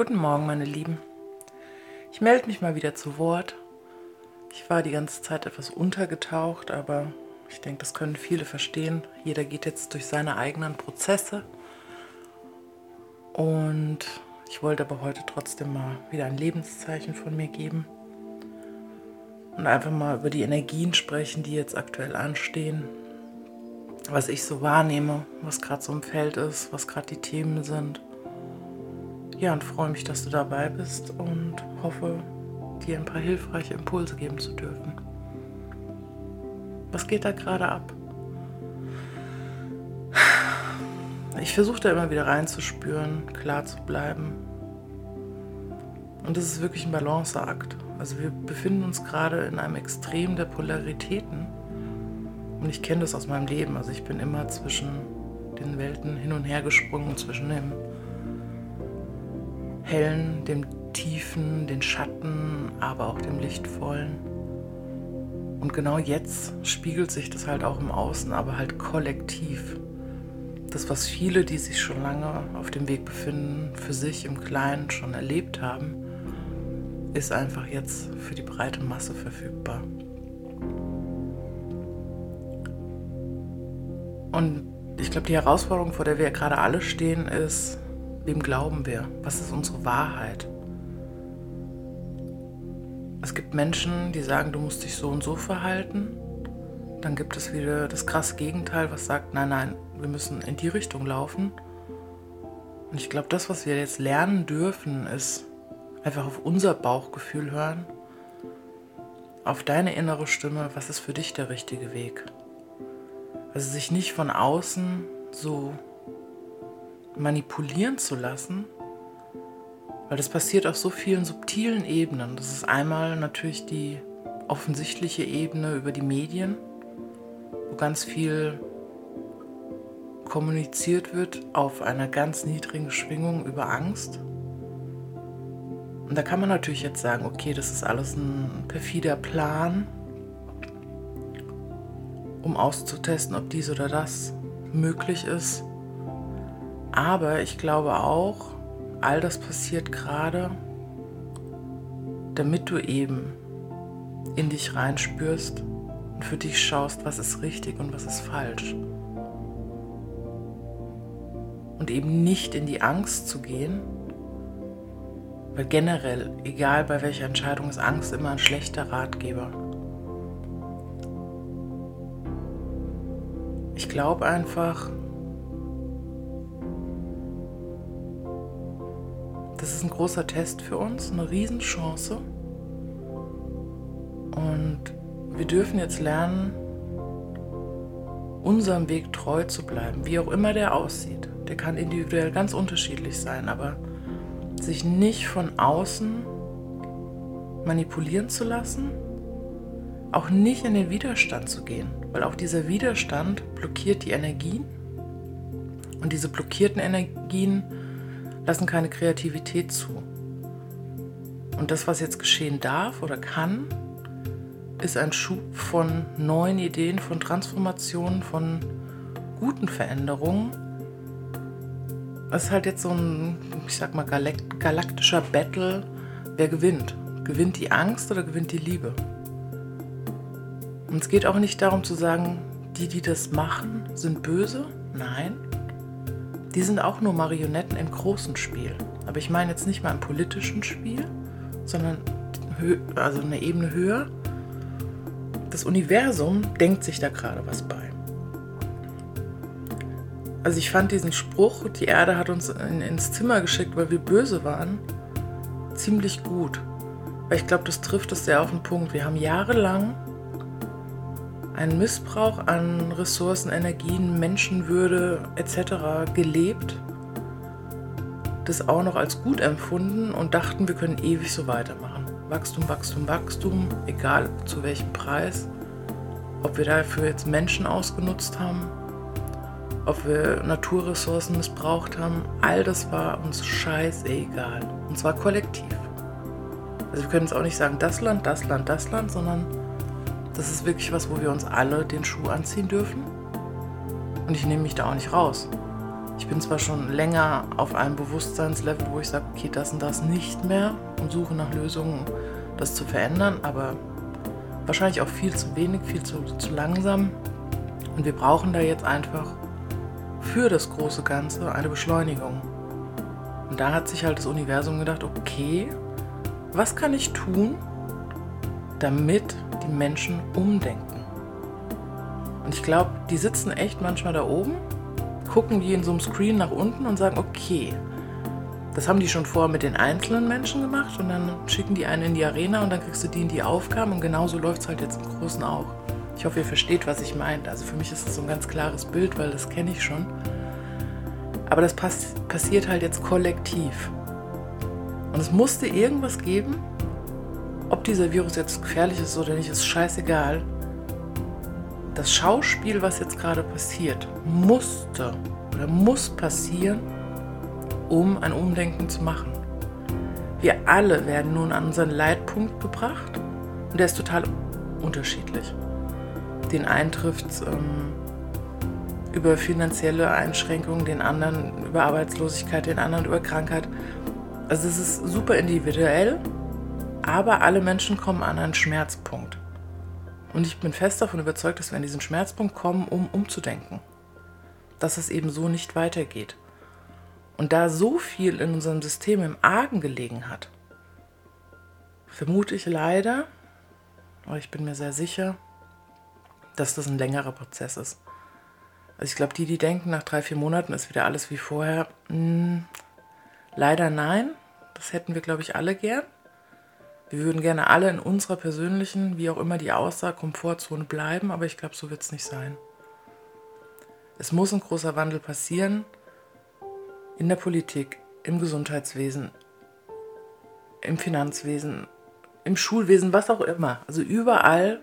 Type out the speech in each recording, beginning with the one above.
Guten Morgen, meine Lieben. Ich melde mich mal wieder zu Wort. Ich war die ganze Zeit etwas untergetaucht, aber ich denke, das können viele verstehen. Jeder geht jetzt durch seine eigenen Prozesse. Und ich wollte aber heute trotzdem mal wieder ein Lebenszeichen von mir geben und einfach mal über die Energien sprechen, die jetzt aktuell anstehen, was ich so wahrnehme, was gerade so im Feld ist, was gerade die Themen sind. Ja, und freue mich, dass du dabei bist und hoffe, dir ein paar hilfreiche Impulse geben zu dürfen. Was geht da gerade ab? Ich versuche da immer wieder reinzuspüren, klar zu bleiben. Und das ist wirklich ein Balanceakt. Also wir befinden uns gerade in einem Extrem der Polaritäten. Und ich kenne das aus meinem Leben. Also ich bin immer zwischen den Welten hin und her gesprungen, zwischen dem hellen, dem tiefen, den Schatten, aber auch dem lichtvollen. Und genau jetzt spiegelt sich das halt auch im Außen, aber halt kollektiv. Das, was viele, die sich schon lange auf dem Weg befinden, für sich im Kleinen schon erlebt haben, ist einfach jetzt für die breite Masse verfügbar. Und ich glaube, die Herausforderung, vor der wir gerade alle stehen, ist, wem glauben wir? Was ist unsere Wahrheit? Es gibt Menschen, die sagen, du musst dich so und so verhalten. Dann gibt es wieder das krasse Gegenteil, was sagt, nein, nein, wir müssen in die Richtung laufen. Und ich glaube, das, was wir jetzt lernen dürfen, ist einfach auf unser Bauchgefühl hören, auf deine innere Stimme, was ist für dich der richtige Weg. Also sich nicht von außen so manipulieren zu lassen, weil das passiert auf so vielen subtilen Ebenen. Das ist einmal natürlich die offensichtliche Ebene über die Medien, wo ganz viel kommuniziert wird auf einer ganz niedrigen Schwingung über Angst. Und da kann man natürlich jetzt sagen, okay, das ist alles ein perfider Plan, um auszutesten, ob dies oder das möglich ist. Aber ich glaube auch, all das passiert gerade, damit du eben in dich reinspürst und für dich schaust, was ist richtig und was ist falsch. Und eben nicht in die Angst zu gehen, weil generell, egal bei welcher Entscheidung, ist Angst immer ein schlechter Ratgeber. Ich glaube einfach, Das ist ein großer Test für uns, eine Riesenchance. Und wir dürfen jetzt lernen, unserem Weg treu zu bleiben, wie auch immer der aussieht. Der kann individuell ganz unterschiedlich sein, aber sich nicht von außen manipulieren zu lassen, auch nicht in den Widerstand zu gehen, weil auch dieser Widerstand blockiert die Energien und diese blockierten Energien lassen keine Kreativität zu. Und das, was jetzt geschehen darf oder kann, ist ein Schub von neuen Ideen, von Transformationen, von guten Veränderungen. Es ist halt jetzt so ein, ich sag mal, galaktischer Battle. Wer gewinnt? Gewinnt die Angst oder gewinnt die Liebe? Und es geht auch nicht darum zu sagen, die, die das machen, sind böse. Nein, die sind auch nur Marionetten im großen Spiel. Aber ich meine jetzt nicht mal im politischen Spiel, sondern also eine Ebene höher. Das Universum denkt sich da gerade was bei. Also ich fand diesen Spruch, die Erde hat uns in, ins Zimmer geschickt, weil wir böse waren, ziemlich gut. Weil ich glaube, das trifft es sehr auf den Punkt. Wir haben jahrelang einen Missbrauch an Ressourcen, Energien, Menschenwürde etc. gelebt, das auch noch als gut empfunden und dachten, wir können ewig so weitermachen. Wachstum, Wachstum, Wachstum, egal zu welchem Preis. Ob wir dafür jetzt Menschen ausgenutzt haben, ob wir Naturressourcen missbraucht haben, all das war uns scheißegal. Und zwar kollektiv. Also wir können jetzt auch nicht sagen, das Land, das Land, das Land, sondern das ist wirklich was, wo wir uns alle den Schuh anziehen dürfen. Und ich nehme mich da auch nicht raus. Ich bin zwar schon länger auf einem Bewusstseinslevel, wo ich sage, okay, das und das nicht mehr und suche nach Lösungen, das zu verändern, aber wahrscheinlich auch viel zu wenig, viel zu, zu langsam. Und wir brauchen da jetzt einfach für das große Ganze eine Beschleunigung. Und da hat sich halt das Universum gedacht, okay, was kann ich tun, damit die Menschen umdenken? Und ich glaube, die sitzen echt manchmal da oben, gucken die in so einem Screen nach unten und sagen, okay, das haben die schon vorher mit den einzelnen Menschen gemacht und dann schicken die einen in die Arena und dann kriegst du die in die Aufgaben und genauso läuft es halt jetzt im Großen auch. Ich hoffe, ihr versteht, was ich meine. Also für mich ist das so ein ganz klares Bild, weil das kenne ich schon. Aber das pass passiert halt jetzt kollektiv. Und es musste irgendwas geben, ob dieser Virus jetzt gefährlich ist oder nicht, ist scheißegal. Das Schauspiel, was jetzt gerade passiert, musste oder muss passieren, um ein Umdenken zu machen. Wir alle werden nun an unseren Leitpunkt gebracht und der ist total unterschiedlich den einen trifft ähm, über finanzielle Einschränkungen, den anderen über Arbeitslosigkeit, den anderen über Krankheit. Also es ist super individuell, aber alle Menschen kommen an einen Schmerzpunkt. Und ich bin fest davon überzeugt, dass wir an diesen Schmerzpunkt kommen, um umzudenken. Dass es eben so nicht weitergeht. Und da so viel in unserem System im Argen gelegen hat, vermute ich leider, aber ich bin mir sehr sicher, dass das ein längerer Prozess ist. Also ich glaube, die, die denken, nach drei, vier Monaten ist wieder alles wie vorher, mh, hm, leider nein. Das hätten wir, glaube ich, alle gern. Wir würden gerne alle in unserer persönlichen, wie auch immer die aussah, Komfortzone bleiben, aber ich glaube, so wird es nicht sein. Es muss ein großer Wandel passieren in der Politik, im Gesundheitswesen, im Finanzwesen, im Schulwesen, was auch immer. Also überall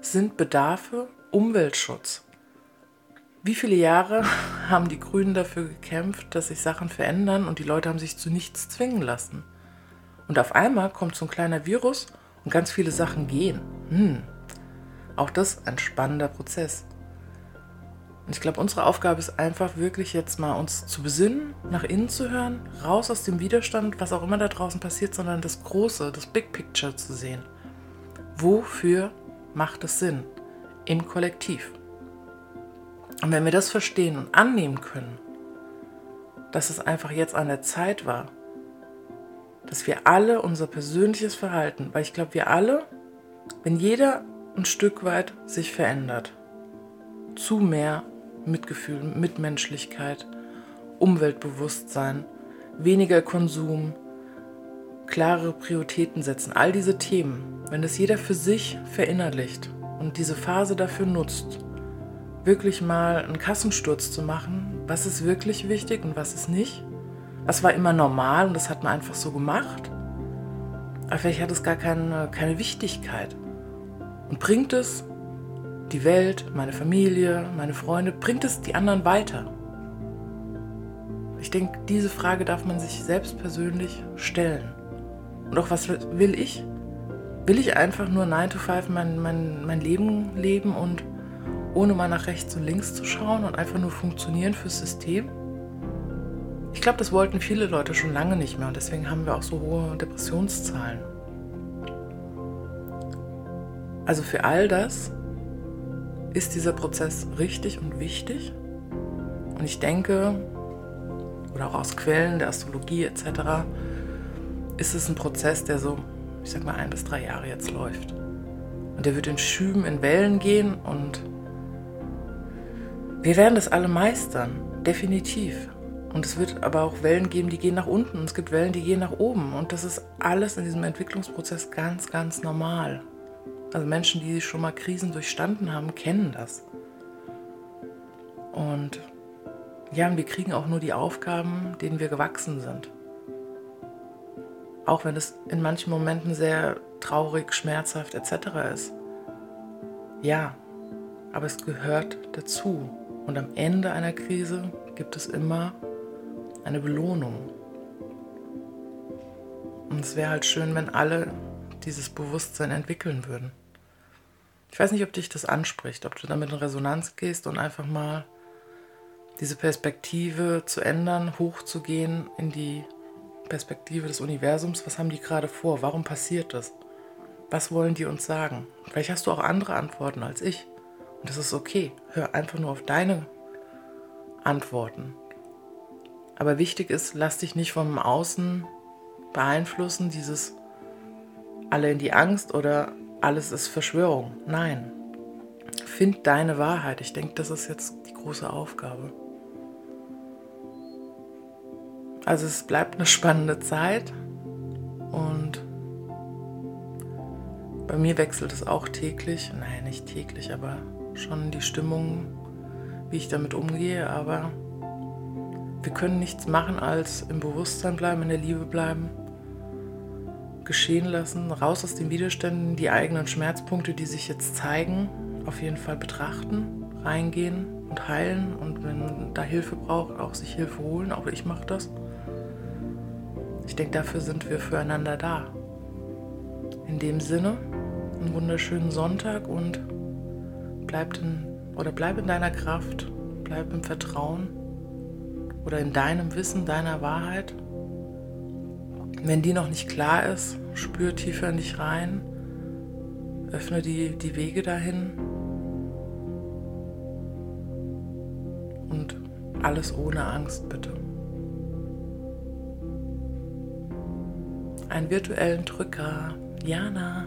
sind Bedarfe Umweltschutz. Wie viele Jahre haben die Grünen dafür gekämpft, dass sich Sachen verändern und die Leute haben sich zu nichts zwingen lassen? Und auf einmal kommt so ein kleiner Virus und ganz viele Sachen gehen. Hm. Auch das ein spannender Prozess. Und ich glaube, unsere Aufgabe ist einfach wirklich jetzt mal uns zu besinnen, nach innen zu hören, raus aus dem Widerstand, was auch immer da draußen passiert, sondern das Große, das Big Picture zu sehen. Wofür macht es Sinn im Kollektiv. Und wenn wir das verstehen und annehmen können, dass es einfach jetzt an der Zeit war, dass wir alle unser persönliches Verhalten, weil ich glaube, wir alle, wenn jeder ein Stück weit sich verändert, zu mehr Mitgefühl, Mitmenschlichkeit, Umweltbewusstsein, weniger Konsum, klare Prioritäten setzen, all diese Themen, wenn das jeder für sich verinnerlicht und diese Phase dafür nutzt, wirklich mal einen Kassensturz zu machen, was ist wirklich wichtig und was ist nicht, was war immer normal und das hat man einfach so gemacht, aber vielleicht hat es gar keine, keine Wichtigkeit und bringt es die Welt, meine Familie, meine Freunde, bringt es die anderen weiter? Ich denke, diese Frage darf man sich selbst persönlich stellen. Und auch was will ich? Will ich einfach nur 9 to 5 mein, mein, mein Leben leben und ohne mal nach rechts und links zu schauen und einfach nur funktionieren fürs System? Ich glaube, das wollten viele Leute schon lange nicht mehr und deswegen haben wir auch so hohe Depressionszahlen. Also für all das ist dieser Prozess richtig und wichtig. Und ich denke, oder auch aus Quellen der Astrologie etc., ist es ein Prozess, der so, ich sag mal, ein bis drei Jahre jetzt läuft. Und der wird in Schüben, in Wellen gehen und wir werden das alle meistern, definitiv. Und es wird aber auch Wellen geben, die gehen nach unten und es gibt Wellen, die gehen nach oben. Und das ist alles in diesem Entwicklungsprozess ganz, ganz normal. Also Menschen, die schon mal Krisen durchstanden haben, kennen das. Und ja, und wir kriegen auch nur die Aufgaben, denen wir gewachsen sind. Auch wenn es in manchen Momenten sehr traurig, schmerzhaft etc. ist. Ja, aber es gehört dazu. Und am Ende einer Krise gibt es immer eine Belohnung. Und es wäre halt schön, wenn alle dieses Bewusstsein entwickeln würden. Ich weiß nicht, ob dich das anspricht, ob du damit in Resonanz gehst und einfach mal diese Perspektive zu ändern, hochzugehen in die Perspektive des Universums. Was haben die gerade vor? Warum passiert das? Was wollen die uns sagen? Vielleicht hast du auch andere Antworten als ich. Und das ist okay. Hör einfach nur auf deine Antworten. Aber wichtig ist, lass dich nicht vom Außen beeinflussen, dieses alle in die Angst oder alles ist Verschwörung. Nein. Find deine Wahrheit. Ich denke, das ist jetzt die große Aufgabe. Also es bleibt eine spannende Zeit und bei mir wechselt es auch täglich. Nein, nicht täglich, aber schon die Stimmung, wie ich damit umgehe. Aber wir können nichts machen, als im Bewusstsein bleiben, in der Liebe bleiben, geschehen lassen, raus aus den Widerständen, die eigenen Schmerzpunkte, die sich jetzt zeigen, auf jeden Fall betrachten, reingehen und heilen und wenn da Hilfe braucht, auch sich Hilfe holen. Auch ich mache das. Ich denke, dafür sind wir füreinander da. In dem Sinne, einen wunderschönen Sonntag und bleib in, oder bleib in deiner Kraft, bleib im Vertrauen oder in deinem Wissen, deiner Wahrheit. Wenn die noch nicht klar ist, spür tiefer in dich rein, öffne die, die Wege dahin und alles ohne Angst bitte. Einen virtuellen Drücker, Jana.